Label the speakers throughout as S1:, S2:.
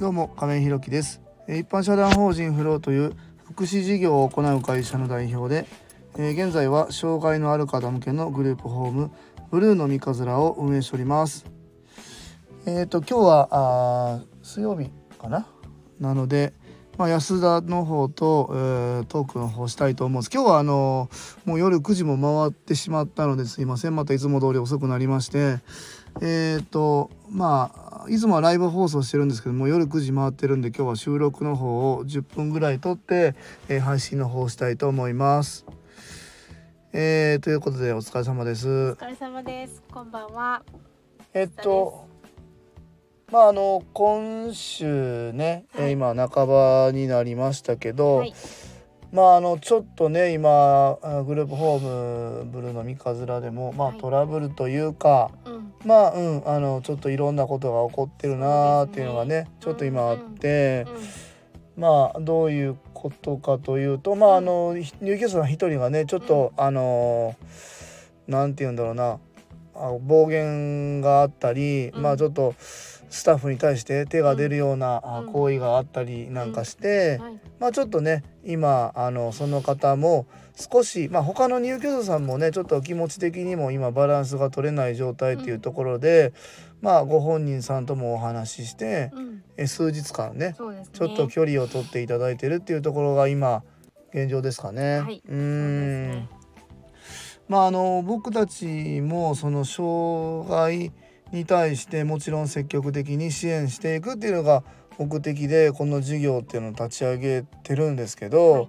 S1: どうも亀井弘樹です。一般社団法人フローという福祉事業を行う会社の代表で、現在は障害のある方向けのグループホームブルーの三日面を運営しております。えっ、と今日はあ水曜日かな？なのでまあ、安田の方と、えートークの方したいと思うんです。今日はあのもう夜9時も回ってしまったのですいません。またいつも通り遅くなりまして。えっ、とまああいつもはライブ放送してるんですけども夜9時回ってるんで今日は収録の方を10分ぐらい撮って、えー配信の方をしたいと思います。えーということでお疲れ様です。
S2: お疲れ様です。こんばんは。
S1: えっとまああの今週ね、えー
S2: はい
S1: 今半ばになりましたけど、
S2: はい。
S1: まああのちょっとね今あグループホームブルーの三日面でもまあ
S2: はい
S1: トラブルというか、
S2: うん。
S1: まあうんあのちょっといろんなことが起こってるなーっていうのがねちょっと今あって、まあどういうことかというとまああのひ入居者さん一人がねちょっと、あのなんて言うんだろうなあ暴言があったり、
S2: うん。
S1: まあちょっとスタッフに対して手が出るような、行為があったりなんかして。まあちょっとね今あのその方も少しまあ他の入居者さんもねちょっと気持ち的にも今バランスが取れない状態っていうところで、まあご本人さんともお話しして
S2: うん。
S1: え数日間ね。ちょっと距離を取っていただいてるっていうところが今現状ですかね。
S2: はい。
S1: うん
S2: ね。
S1: まああの僕たちもその障害に対してもちろん積極的に支援していくっていうのが目的でこの事業っていうのを立ち上げてるんですけど、
S2: はい。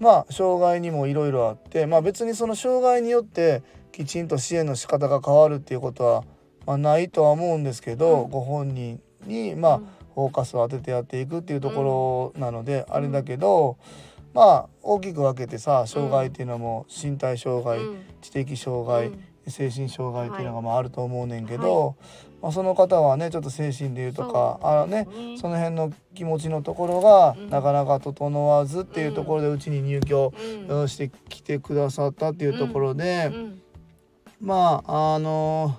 S1: まあ障害にもいろいろあってまあ別にその障害によってきちんと支援の仕方が変わるっていうことは、まあ、ないとは思うんですけど、
S2: うん。
S1: ご本人にまあフォーカスを当ててやっていくっていうところなので、あれだけど、まあ大きく分けてさ障害っていうのも身体障害、
S2: うん。
S1: 知的障害、
S2: うん
S1: 精神障害っていうのが
S2: はい
S1: まああると思うねんけど、まあ、その方はねちょっと精神でいうとかあのねその辺の気持ちのところが
S2: うん
S1: なかなか整わずっていうところでうちに入居してきてくださったっていうところで、
S2: うん。
S1: まああの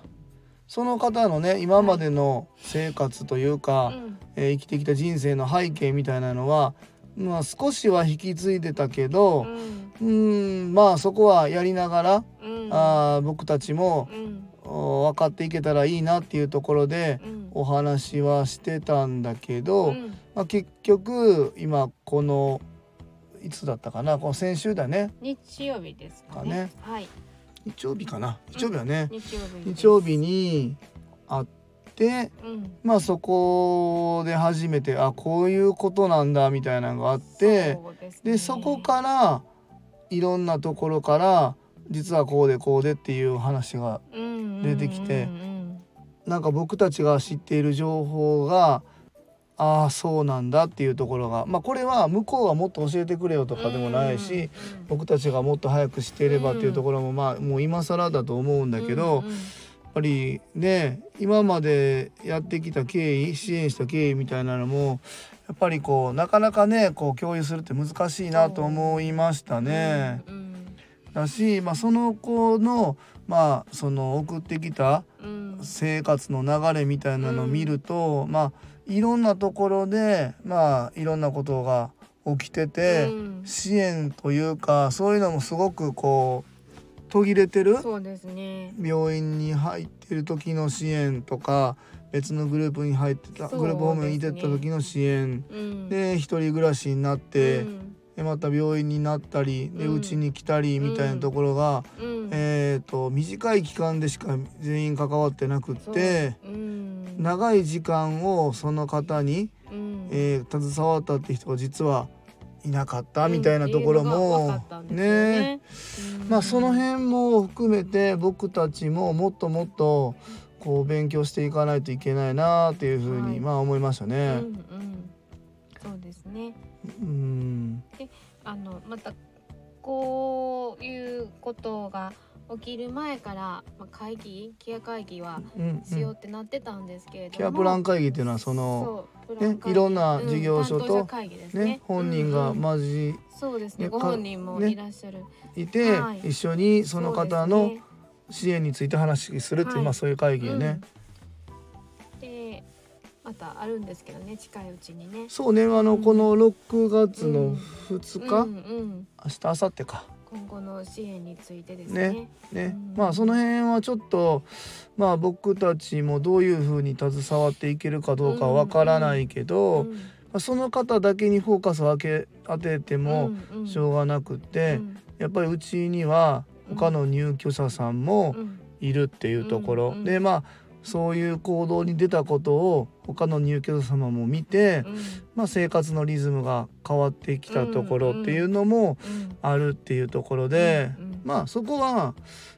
S1: その方のね今までの生活というか、
S2: うん。
S1: えー生きてきた人生の背景みたいなのは、まあ、少しは引き継いでたけど、
S2: うん。
S1: うんまあそこはやりながら、
S2: うん。
S1: あー僕たちも分かっていけたらいいなっていうところで
S2: うん。
S1: お話はしてたんだけど、
S2: うん
S1: まあ、結局今このいつだったかなこの先週だね
S2: 日曜日ですか
S1: かね
S2: ね。はい。
S1: 日曜日かな日曜日はね、
S2: 日曜日です。
S1: 日曜日に会って
S2: うん。
S1: まあそこで初めてあこういうことなんだみたいなのがあって
S2: そうですね
S1: でそこからいろんなところから実はこうでこうでっていう話が出てきてなんか僕たちが知っている情報がああそうなんだっていうところがまあこれは向こうがもっと教えてくれよとかでもないし、僕たちがもっと早く知っていればっていうところもまあもう今更だと思うんだけど、やっぱりね今までやってきた経緯支援した経緯みたいなのもやっぱりこうなかなかねこう共有するって難しいなと思いましたね。
S2: うん
S1: だし、まあ、その子のまあその送ってきた
S2: うん。
S1: 生活の流れみたいなのを見ると、まあいろんなところでまあいろんなことが起きてて、
S2: うん。
S1: 支援というかそういうのもすごくこう途切れてる
S2: そうですね。
S1: 病院に入ってる時の支援とか別のグループに入ってた、グループホームにいてた時の支援。
S2: うん、
S1: で一人暮らしになって、
S2: うん
S1: でまた病院になったりで
S2: う
S1: ち、に来たりみたいなところが、
S2: うん。
S1: えー、と短い期間でしか全員関わってなくって
S2: う。ん。
S1: 長い時間をその方に、
S2: うん。
S1: えー携わったって人が実はいなかったみたいなところもね。まあその辺も含めて僕たちももっともっとこう勉強していかないといけないなっていうふう
S2: はい。
S1: にまあ思いました
S2: うん
S1: ね。
S2: うん。そうですね。
S1: うん。
S2: あのまたこういうことが起きる前から、まあ、会議ケア会議は
S1: うん
S2: しようってなってたんですけれども、
S1: ケアプラン会議っていうのはその
S2: そうプラン会議。
S1: いろんな事業所と
S2: うんね。
S1: ね本人が
S2: うんうん。
S1: まじ
S2: そうですね。
S1: ね
S2: ご本人も
S1: ね
S2: いらっしゃる、
S1: いて
S2: はい。
S1: 一緒にその方の支援について話するっていう
S2: はい。
S1: まあそういう会議よね。
S2: でまたあるんですけどね近いうちにね。
S1: そうねあの、
S2: うん。
S1: この6月の2日、
S2: うんうん、
S1: 明日明後日か。
S2: 今後の支援についてですね。
S1: ねね、
S2: うん。
S1: まあその辺はちょっとまあ僕たちもどういうふうに携わっていけるかどうかはわからないけど、
S2: うん。
S1: まあその方だけにフォーカスを当て当てても
S2: うんうん。
S1: しょうがなくって、
S2: うん。
S1: やっぱりうちには他の入居者さんも
S2: うん。
S1: いるっていうところ、
S2: うんうん。
S1: でまあそういう行動に出たことを他の入居者様も見て、
S2: うん。
S1: まあ、生活のリズムが変わってきたところっていうのも
S2: うん
S1: あるっていうところで、
S2: うんうん。
S1: まあそこは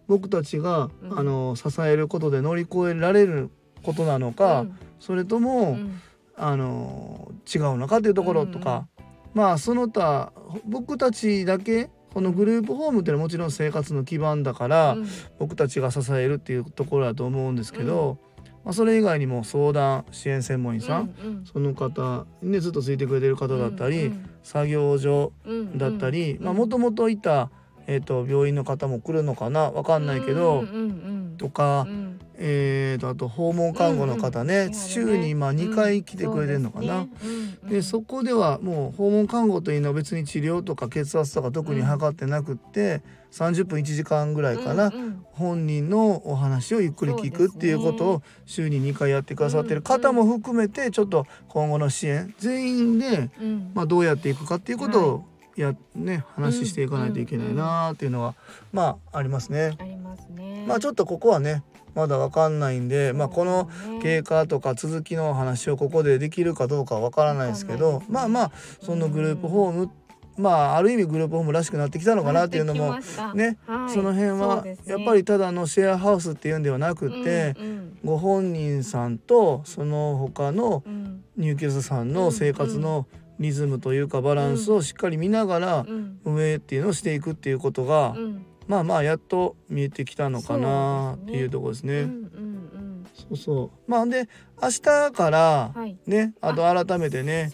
S1: 僕たちが、
S2: うん。
S1: あの支えることで乗り越えられることなのか、
S2: うん。
S1: それとも、
S2: うん。
S1: あの違うのかっていうところとか、まあその他僕たちだけこのグループホームっていうのはもちろん生活の基盤だから、
S2: うん。
S1: 僕たちが支えるっていうところだと思うんですけど、まあ、それ以外にも相談支援専門員さん、
S2: うん
S1: その方にねずっとついてくれてる方だったり、
S2: うん
S1: 作業所
S2: うん
S1: だったり、もともといた、えー、と病院の方も来るのかなわかんないけど、
S2: うんうん
S1: とか、
S2: うん。
S1: えー、とあと訪問看護の方ね、
S2: うんうん。
S1: 週にまあ2回来てくれてるのかな。
S2: うんですね。うん
S1: でそこではもう訪問看護というのは別に治療とか血圧とか特に測ってなくって、30分1時間ぐらいかな、
S2: うんうん。
S1: 本人のお話をゆっくり聞くっていうことを週に2回やってくださってる方も含めてちょっと今後の支援全員で、
S2: うん。
S1: まあ、どうやっていくかっていうことをや、ね、話していかないといけないなっていうのはまあありますね。
S2: ありますね。
S1: まあちょっとここはねまだわかんないんで、まあ、この経過とか続きの話をここでできるかどうかはわからないですけどまあまあそのグループホームまあある意味グループホームらしくなってきたのかなっていうのもね、
S2: はい。
S1: その辺はやっぱりただのシェアハウスっていうんではなくて、
S2: うんうん。
S1: ご本人さんとその他の
S2: うん。
S1: 入居者さんの生活のリズムというかバランスをしっかり見ながら
S2: うん。
S1: 運営っていうのをしていくっていうことが、
S2: うん
S1: まあまあやっと見えてきたのかなっていうところですね。そうそう。まあで明日から
S2: うんはい。
S1: ねあと改めてね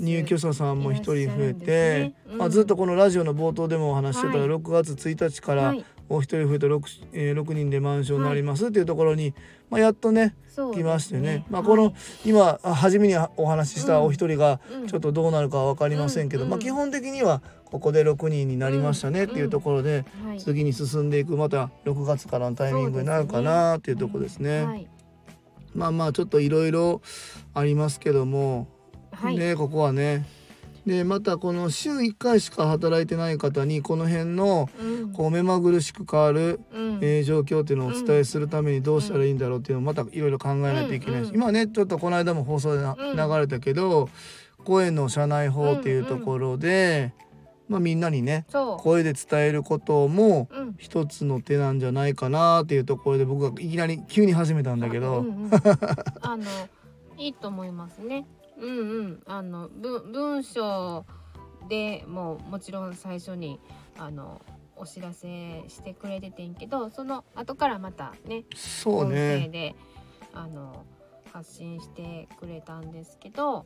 S1: 入居者さんも一人増えて、
S2: ね。うん。
S1: まあ、ずっとこのラジオの冒頭でもお話ししてた
S2: はい。
S1: 6月1日から
S2: はい。
S1: お一人増えて 6,、えー、6人でマンションになりますっていうところに、まあ、やっとね来ましてね。まあ
S2: はい
S1: この今あ初めにお話しした
S2: うん
S1: お一人が
S2: うん。
S1: ちょっとどうなるかは分かりませんけど、
S2: うん。
S1: まあ基本的にはここで6人になりましたねっていうところで、
S2: はい。
S1: 次に進んでいくまた6月からのタイミングになるかなっていうところですね。
S2: はい。
S1: まあまあちょっといろいろありますけども、
S2: はい。
S1: ねここはね。でまたこの週1回しか働いてない方にこの辺の
S2: うん。
S1: こう目まぐるしく変わる、
S2: うん。
S1: えー状況っていうのをお伝えするためにどうしたらいいんだろうっていうのをまたいろいろ考えないといけないし、
S2: うん
S1: 今ねちょっとこの間も放送で流れたけど声の社内法っていうところで、まあ、みんなにね声で伝えることも
S2: うん。
S1: 一つの手なんじゃないかなっていうところで僕がいきなり急に始めたんだけど。
S2: うんうん あのいいと思いますね。うんうん。あの文文章でもうもちろん最初にあのお知らせしてくれててんけどその後からまたね
S1: そう
S2: 音声
S1: ね
S2: であの発信してくれたんですけど。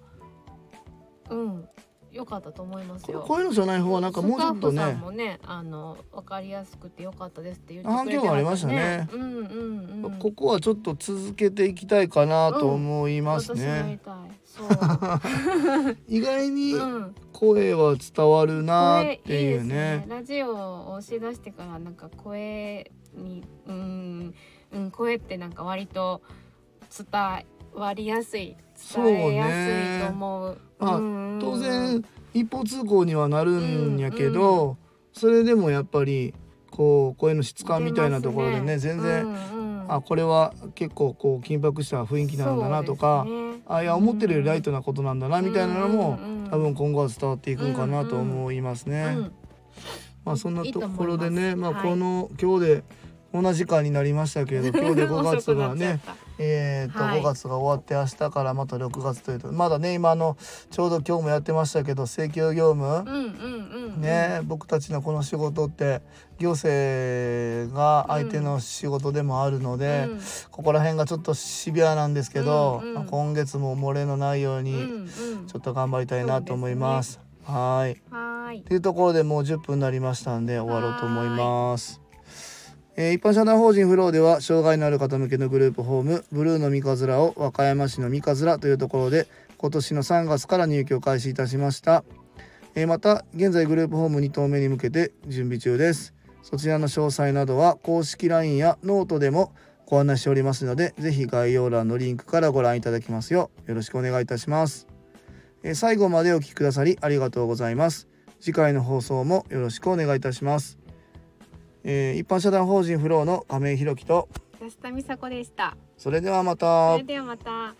S2: うん良かったと思いますよ。
S1: 声の社内法はなんかもうちょっとね
S2: もねあの分かりやすくて良かったですって言って
S1: 反
S2: くれて
S1: 響ありましたね
S2: うんうんうん。
S1: ここはちょっと続けていきたいかなと思いますね。
S2: たい。そう。
S1: 意外に
S2: うん。
S1: 声は伝わるな
S2: 声
S1: っていう
S2: です
S1: ね。
S2: ラジオを押し出してからなんか声にうんうん声ってなんか割と伝わりやすい伝えやすいと思う。
S1: まあ
S2: うん
S1: 当然一方通行にはなるんやけど、それでもやっぱりこう声の質感みたいなところでね全然、
S2: うんうん。
S1: あこれは結構こう緊迫した雰囲気なんだなとか、
S2: ね。
S1: あいや思ってるよりライトなことなんだなみたいなのも、
S2: うんうん
S1: 多分今後は伝わっていくんかなと思いますね。
S2: うん
S1: まあそんないところでねまあ
S2: はい。
S1: この、今日で同じ時間になりましたけれど 今日で5月がねえーと
S2: はい。
S1: 5月が終わって明日からまた6月というとまだね今あのちょうど今日もやってましたけど請求業務、ね僕たちのこの仕事って行政が相手の仕事でもあるので、
S2: うん。
S1: ここら辺がちょっとシビアなんですけど、
S2: うんうん。
S1: まあ今月も漏れのないように
S2: うんうん。
S1: ちょっと頑張りたいなと思います。はーい。
S2: はーい
S1: というところでもう10分になりましたんで終わろうと思います。えー一般社団法人フローでは障害のある方向けのグループホームブルーの三日面を和歌山市の三日面というところで今年の3月から入居を開始いたしました、えーまた現在グループホーム2棟目に向けて準備中です。そちらの詳細などは公式 LINE やノートでもご案内しておりますのでぜひ概要欄のリンクからご覧いただきますようよろしくお願いいたします、えー最後までお聞きくださりありがとうございます。次回の放送もよろしくお願いいたします。えー一般社団法人フローの亀井弘樹と
S2: 安田美佐子でした。
S1: それではまた
S2: それではまた。